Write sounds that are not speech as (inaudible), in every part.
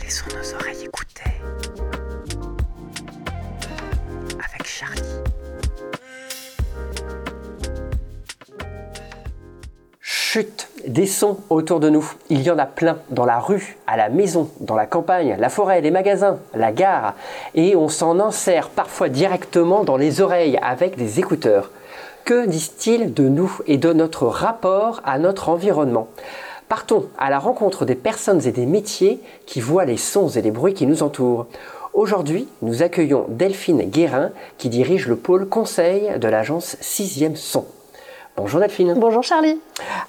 Laissons nos oreilles écouter. Avec Charlie. Chut Des sons autour de nous. Il y en a plein dans la rue, à la maison, dans la campagne, la forêt, les magasins, la gare. Et on s'en insère parfois directement dans les oreilles avec des écouteurs. Que disent-ils de nous et de notre rapport à notre environnement? Partons à la rencontre des personnes et des métiers qui voient les sons et les bruits qui nous entourent. Aujourd'hui, nous accueillons Delphine Guérin qui dirige le pôle conseil de l'agence 6e Son. Bonjour Delphine. Bonjour Charlie.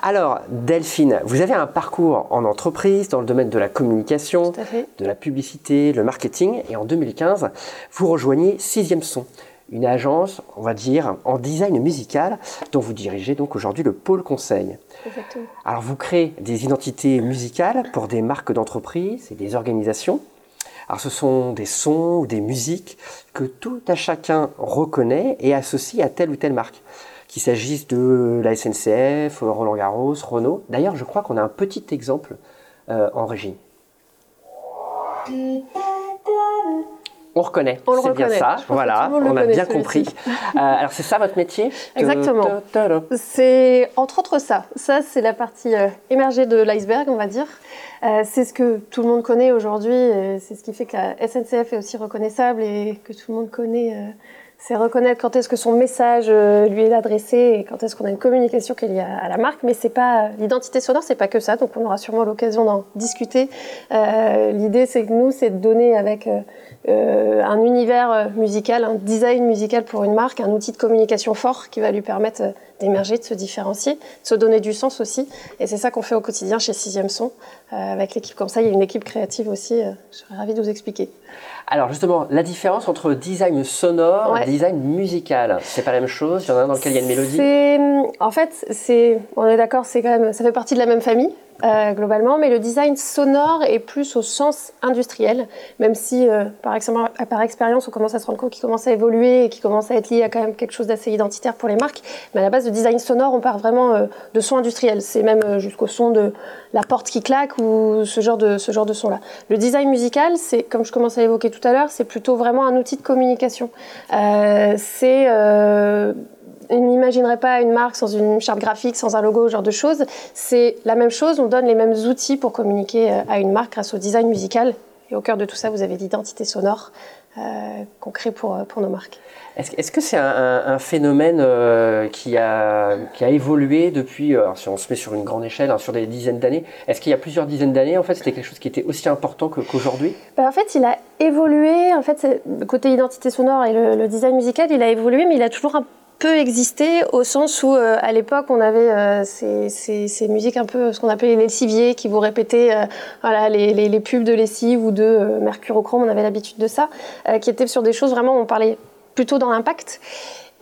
Alors Delphine, vous avez un parcours en entreprise dans le domaine de la communication, Tout à fait. de la publicité, le marketing et en 2015, vous rejoignez 6e Son, une agence, on va dire, en design musical dont vous dirigez donc aujourd'hui le pôle conseil. Exactement. Alors vous créez des identités musicales pour des marques d'entreprise et des organisations. Alors ce sont des sons ou des musiques que tout à chacun reconnaît et associe à telle ou telle marque. Qu'il s'agisse de la SNCF, Roland Garros, Renault. D'ailleurs, je crois qu'on a un petit exemple euh, en régie. On reconnaît, On c'est bien reconnaît. ça. Voilà, on a bien compris. (laughs) Euh, alors c'est ça votre métier (laughs) Exactement. C'est entre autres ça. Ça, c'est la partie euh, émergée de l'iceberg, on va dire. Euh, c'est ce que tout le monde connaît aujourd'hui. C'est ce qui fait que la SNCF est aussi reconnaissable et que tout le monde connaît. C'est reconnaître quand est-ce que son message euh, lui est adressé et quand est-ce qu'on a une communication qui est liée à, la marque. Mais c'est pas l'identité sonore, c'est pas que ça. Donc on aura sûrement l'occasion d'en discuter. Euh, L'idée, c'est que nous, c'est de donner avec euh, euh, un univers euh, musical, un design musical pour une marque, un outil de communication fort qui va lui permettre d'émerger, de se différencier, de se donner du sens aussi. Et c'est ça qu'on fait au quotidien chez Sixième Son. Euh, avec l'équipe comme ça, il y a une équipe créative aussi. je serais ravie de vous expliquer. Alors justement, la différence entre design sonore Ouais. et design musical, c'est pas la même chose? Il y en a un dans lequel il y a une mélodie? En fait, c'est, on est d'accord, c'est quand même, ça fait partie de la même famille euh, globalement, mais le design sonore est plus au sens industriel, même si euh, par, ex- par expérience on commence à se rendre compte qu'il commence à évoluer et qu'il commence à être lié à quand même quelque chose d'assez identitaire pour les marques. Mais à la base, le design sonore, on part vraiment euh, de son industriel. C'est même jusqu'au son de la porte qui claque ou ce genre de ce genre de son là. Le design musical, c'est comme je commençais à évoquer tout à l'heure, c'est plutôt vraiment un outil de communication. Euh, c'est euh, on n'imaginerait pas une marque sans une charte graphique, sans un logo, ce genre de choses. C'est la même chose, on donne les mêmes outils pour communiquer euh, à une marque grâce au design musical. Et au cœur de tout ça, vous avez l'identité sonore qu'on crée pour, euh, pour nos marques. Est-ce est-ce que c'est un, un- un phénomène euh, qui, a, qui a évolué depuis, euh, alors si on se met sur une grande échelle, hein, sur des dizaines d'années, est-ce qu'il y a plusieurs dizaines d'années, en fait, c'était quelque chose qui était aussi important que- qu'aujourd'hui? Ben, en fait, il a évolué. En fait, c'est- côté identité sonore et le, le design musical, il a évolué, mais il a toujours un peu existé au sens où, euh, à l'époque, on avait euh, ces, ces- musiques un peu, ce qu'on appelait les lessiviers, qui vous répétaient euh, voilà, les, les- pubs de lessive ou de mercurochrome, on avait l'habitude de ça, qui étaient sur des choses vraiment, on parlait plutôt dans l'impact.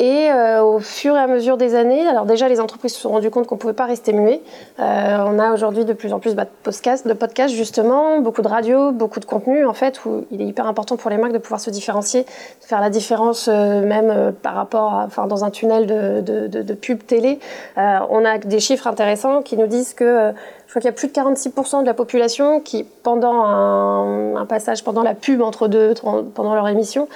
Et euh, au fur et à mesure des années, alors déjà les entreprises se sont rendues compte qu'on ne pouvait pas rester muet. Euh, on a aujourd'hui de plus en plus bah, de podcasts, justement, beaucoup de radio, beaucoup de contenu en fait, où il est hyper important pour les marques de pouvoir se différencier, de faire la différence euh, même par rapport, à, enfin dans un tunnel de, pub télé. On a des chiffres intéressants qui nous disent que je crois qu'il y a plus de 46% de la population qui, pendant un, passage, pendant la pub entre deux, pendant leur émission,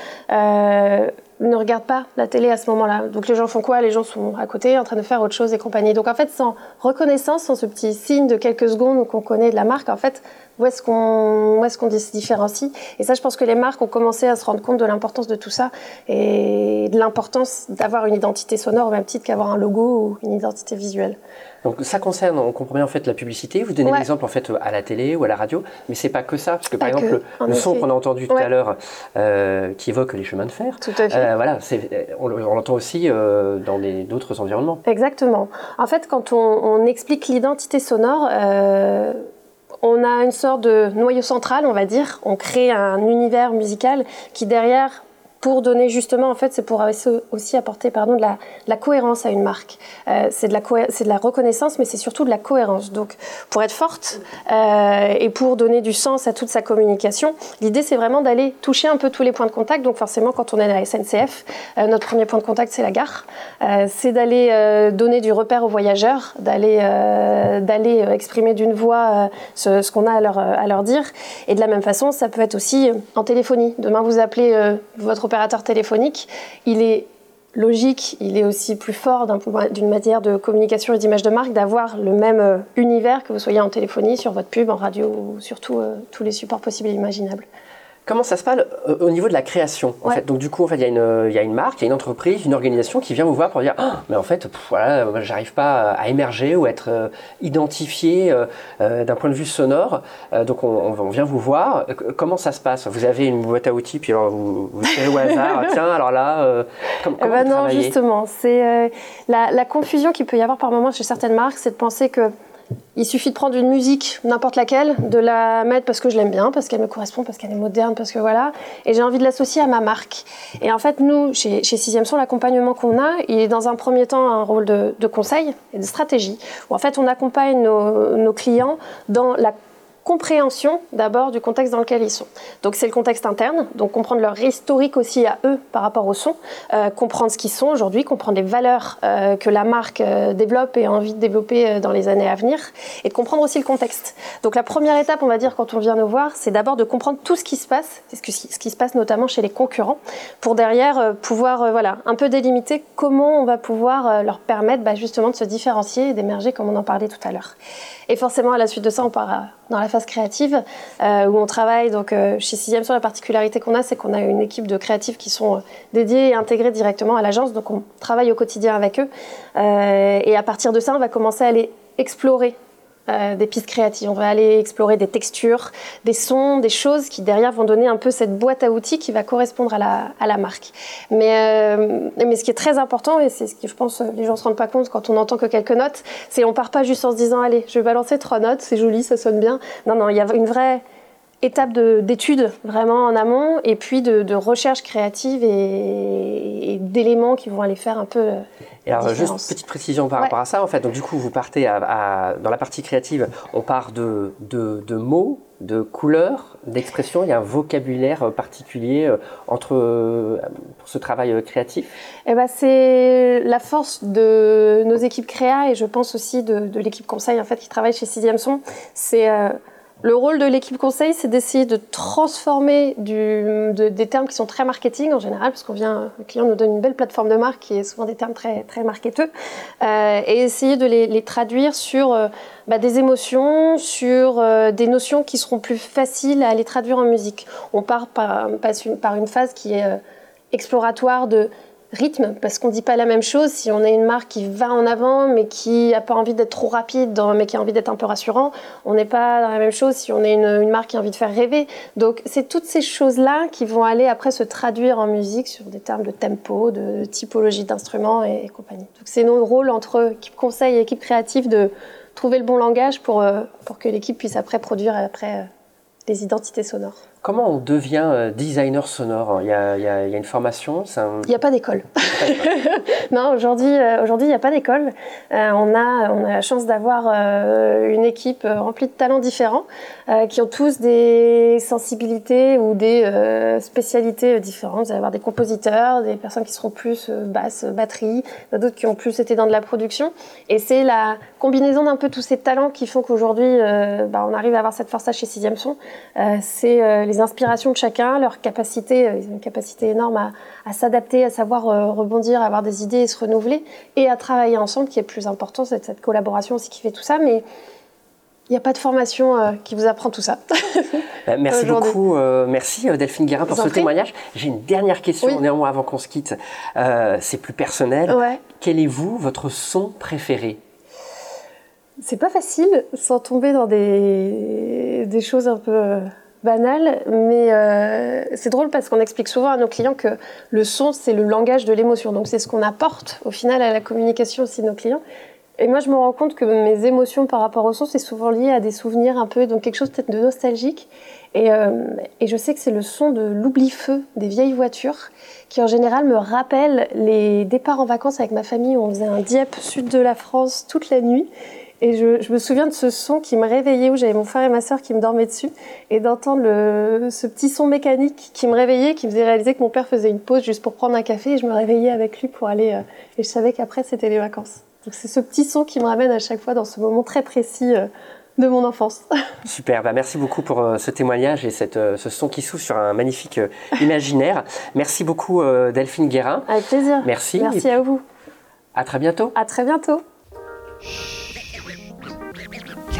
ne regardent pas la télé à ce moment-là. Donc les gens font quoi? Les gens sont à côté en train de faire autre chose et compagnie. Donc en fait, sans reconnaissance, sans ce petit signe de quelques secondes qu'on connaît de la marque, en fait, où est-ce qu'on est qu'on se différencie? Et ça, je pense que les marques ont commencé à se rendre compte de l'importance de tout ça et de l'importance d'avoir une identité sonore au même titre qu'avoir un logo ou une identité visuelle. Donc ça concerne, on comprend bien en fait la publicité. Vous donnez Ouais. l'exemple en fait à la télé ou à la radio, mais c'est pas que ça, parce que par Pas exemple que, le, son qu'on a entendu tout Ouais. à l'heure, euh, qui évoque les chemins de fer, Tout à fait. euh, voilà, c'est- on, le- on l'entend aussi euh, dans d'autres environnements. Exactement. En fait, quand on, on explique l'identité sonore, euh, on a une sorte de noyau central, on va dire. On crée un univers musical qui derrière pour donner justement, en fait, c'est pour aussi apporter pardon, de, la, cohérence à une marque. Euh, c'est de, la reconnaissance, mais c'est surtout de la cohérence. Donc, pour être forte euh, et pour donner du sens à toute sa communication, l'idée, c'est vraiment d'aller toucher un peu tous les points de contact. Donc, forcément, quand on est à la SNCF, euh, notre premier point de contact, c'est la gare. c'est d'aller donner du repère aux voyageurs, d'aller d'aller exprimer d'une voix ce, qu'on a à leur, à leur dire. Et de la même façon, ça peut être aussi en téléphonie. Demain, vous appelez votre opérateur téléphonique, il est logique, il est aussi plus fort d'une matière de communication et d'image de marque d'avoir le même euh, univers que vous soyez en téléphonie, sur votre pub, en radio ou sur euh, tous les supports possibles et imaginables. Comment ça se passe euh, au niveau de la création en fait? Donc du coup, en fait, il y, a une, il y, a une marque, il y a une entreprise, une organisation qui vient vous voir pour dire ah, mais en fait, voilà, j'arrive pas à émerger ou à être euh, identifié euh, d'un point de vue sonore. donc on, on, vient vous voir. Comment ça se passe? Vous avez une boîte à outils, puis alors vous, vous tirez au hasard. (laughs) Tiens, alors là, comment, eh ben Non, justement, c'est la, la confusion qu'il peut y avoir par moment chez certaines marques, c'est de penser que il suffit de prendre une musique, n'importe laquelle, de la mettre parce que je l'aime bien, parce qu'elle me correspond, parce qu'elle est moderne, parce que voilà, et j'ai envie de l'associer à ma marque. Et en fait, nous, chez, chez Sixième Son, l'accompagnement qu'on a, il est dans un premier temps un rôle de, conseil et de stratégie, où en fait on accompagne nos, nos clients dans la compréhension d'abord du contexte dans lequel ils sont. Donc c'est le contexte interne, donc comprendre leur historique aussi à eux par rapport au son, euh, comprendre ce qu'ils sont aujourd'hui, comprendre les valeurs euh, que la marque euh, développe et a envie de développer dans les années à venir, et de comprendre aussi le contexte. Donc la première étape, on va dire, quand on vient nous voir, c'est d'abord de comprendre tout ce qui se passe, ce, ce qui se passe notamment chez les concurrents, pour derrière pouvoir voilà, un peu délimiter comment on va pouvoir leur permettre bah, justement de se différencier et d'émerger comme on en parlait tout à l'heure. Et forcément, à la suite de ça, on part dans la phase créative euh, où on travaille. Donc, euh, chez Sixième sur la particularité qu'on a, c'est qu'on a une équipe de créatifs qui sont euh, dédiés et intégrés directement à l'agence. Donc, on travaille au quotidien avec eux. et à partir de ça, on va commencer à aller explorer euh, des pistes créatives. On va aller explorer des textures, des sons, des choses qui derrière vont donner un peu cette boîte à outils qui va correspondre à la, à la marque. Mais, euh, mais ce qui est très important, et c'est ce que je pense les gens ne se rendent pas compte quand on entend que quelques notes, c'est on part pas juste en se disant allez, je vais balancer trois notes, c'est joli, ça sonne bien. Non, non, il y a une vraie étape d'étude vraiment en amont et puis de, recherche créative et, d'éléments qui vont aller faire un peu euh, et alors juste petite précision par rapport à ça. En fait donc du coup vous partez dans la partie créative on part de, de, mots de couleurs d'expressions. Il y a un vocabulaire particulier euh, entre euh, pour ce travail créatif. Eh ben c'est la force de nos équipes créa et je pense aussi de, l'équipe conseil en fait qui travaille chez Sixième Son. C'est le rôle de l'équipe conseil, c'est d'essayer de transformer des termes qui sont très marketing en général, parce qu'on vient, le client nous donne une belle plateforme de marque qui est souvent des termes très, très marketeux, euh, et essayer de les, traduire sur euh, bah, des émotions, sur euh, des notions qui seront plus faciles à les traduire en musique. On part par, par une phase qui est exploratoire de rythme, parce qu'on ne dit pas la même chose si on est une marque qui va en avant, mais qui n'a pas envie d'être trop rapide, mais qui a envie d'être un peu rassurant. On n'est pas dans la même chose si on est une, marque qui a envie de faire rêver. Donc, c'est toutes ces choses-là qui vont aller après se traduire en musique sur des termes de tempo, de typologie d'instruments et, compagnie. Donc, c'est notre rôle entre équipe conseil et équipe créative de trouver le bon langage pour, euh, pour que l'équipe puisse après produire après des identités sonores. Comment on devient euh, designer sonore? Il y, a, il, y a, il y a, une formation Il n'y a pas d'école. (laughs) aujourd'hui, euh, aujourd'hui, il n'y a pas d'école. Euh, on, a, on a la chance d'avoir une équipe remplie de talents différents qui ont tous des sensibilités ou des spécialités différentes. Vous allez avoir des compositeurs, des personnes qui seront plus basse, batterie, d'autres qui ont plus été dans de la production. Et c'est la combinaison d'un peu tous ces talents qui font qu'aujourd'hui, bah, on arrive à avoir cette force-là chez Sixième Son. c'est les inspirations de chacun, leur capacité, euh, ils ont une capacité énorme à, s'adapter, à savoir euh, rebondir, à avoir des idées et se renouveler, et à travailler ensemble, qui est plus important, c'est cette collaboration aussi qui fait tout ça. Mais il n'y a pas de formation euh, qui vous apprend tout ça. (laughs) merci beaucoup. merci Delphine Guérin pour ce témoignage. J'ai une dernière question néanmoins avant qu'on se quitte. c'est plus personnel. Quel est vous, votre son préféré? C'est pas facile sans tomber dans des, des choses un peu banal, mais euh, c'est drôle parce qu'on explique souvent à nos clients que le son, c'est le langage de l'émotion. Donc c'est ce qu'on apporte au final à la communication aussi de nos clients. Et moi, je me rends compte que mes émotions par rapport au son, c'est souvent lié à des souvenirs un peu, donc quelque chose peut-être de nostalgique. Et, et je sais que c'est le son de l'oubli-feu des vieilles voitures qui en général me rappelle les départs en vacances avec ma famille. On faisait un Dieppe sud de la France toute la nuit. Et je, me souviens de ce son qui me réveillait, où j'avais mon frère et ma soeur qui me dormaient dessus, et d'entendre ce petit son mécanique qui me réveillait, qui me faisait réaliser que mon père faisait une pause juste pour prendre un café, et je me réveillais avec lui pour aller. Euh, et je savais qu'après, c'était les vacances. Donc c'est ce petit son qui me ramène à chaque fois dans ce moment très précis euh, de mon enfance. (laughs) Super, bah merci beaucoup pour euh, ce témoignage et cette, ce son qui s'ouvre sur un magnifique imaginaire. merci beaucoup Delphine Guérin. Avec plaisir. Merci. Merci à vous. À très bientôt. À très bientôt.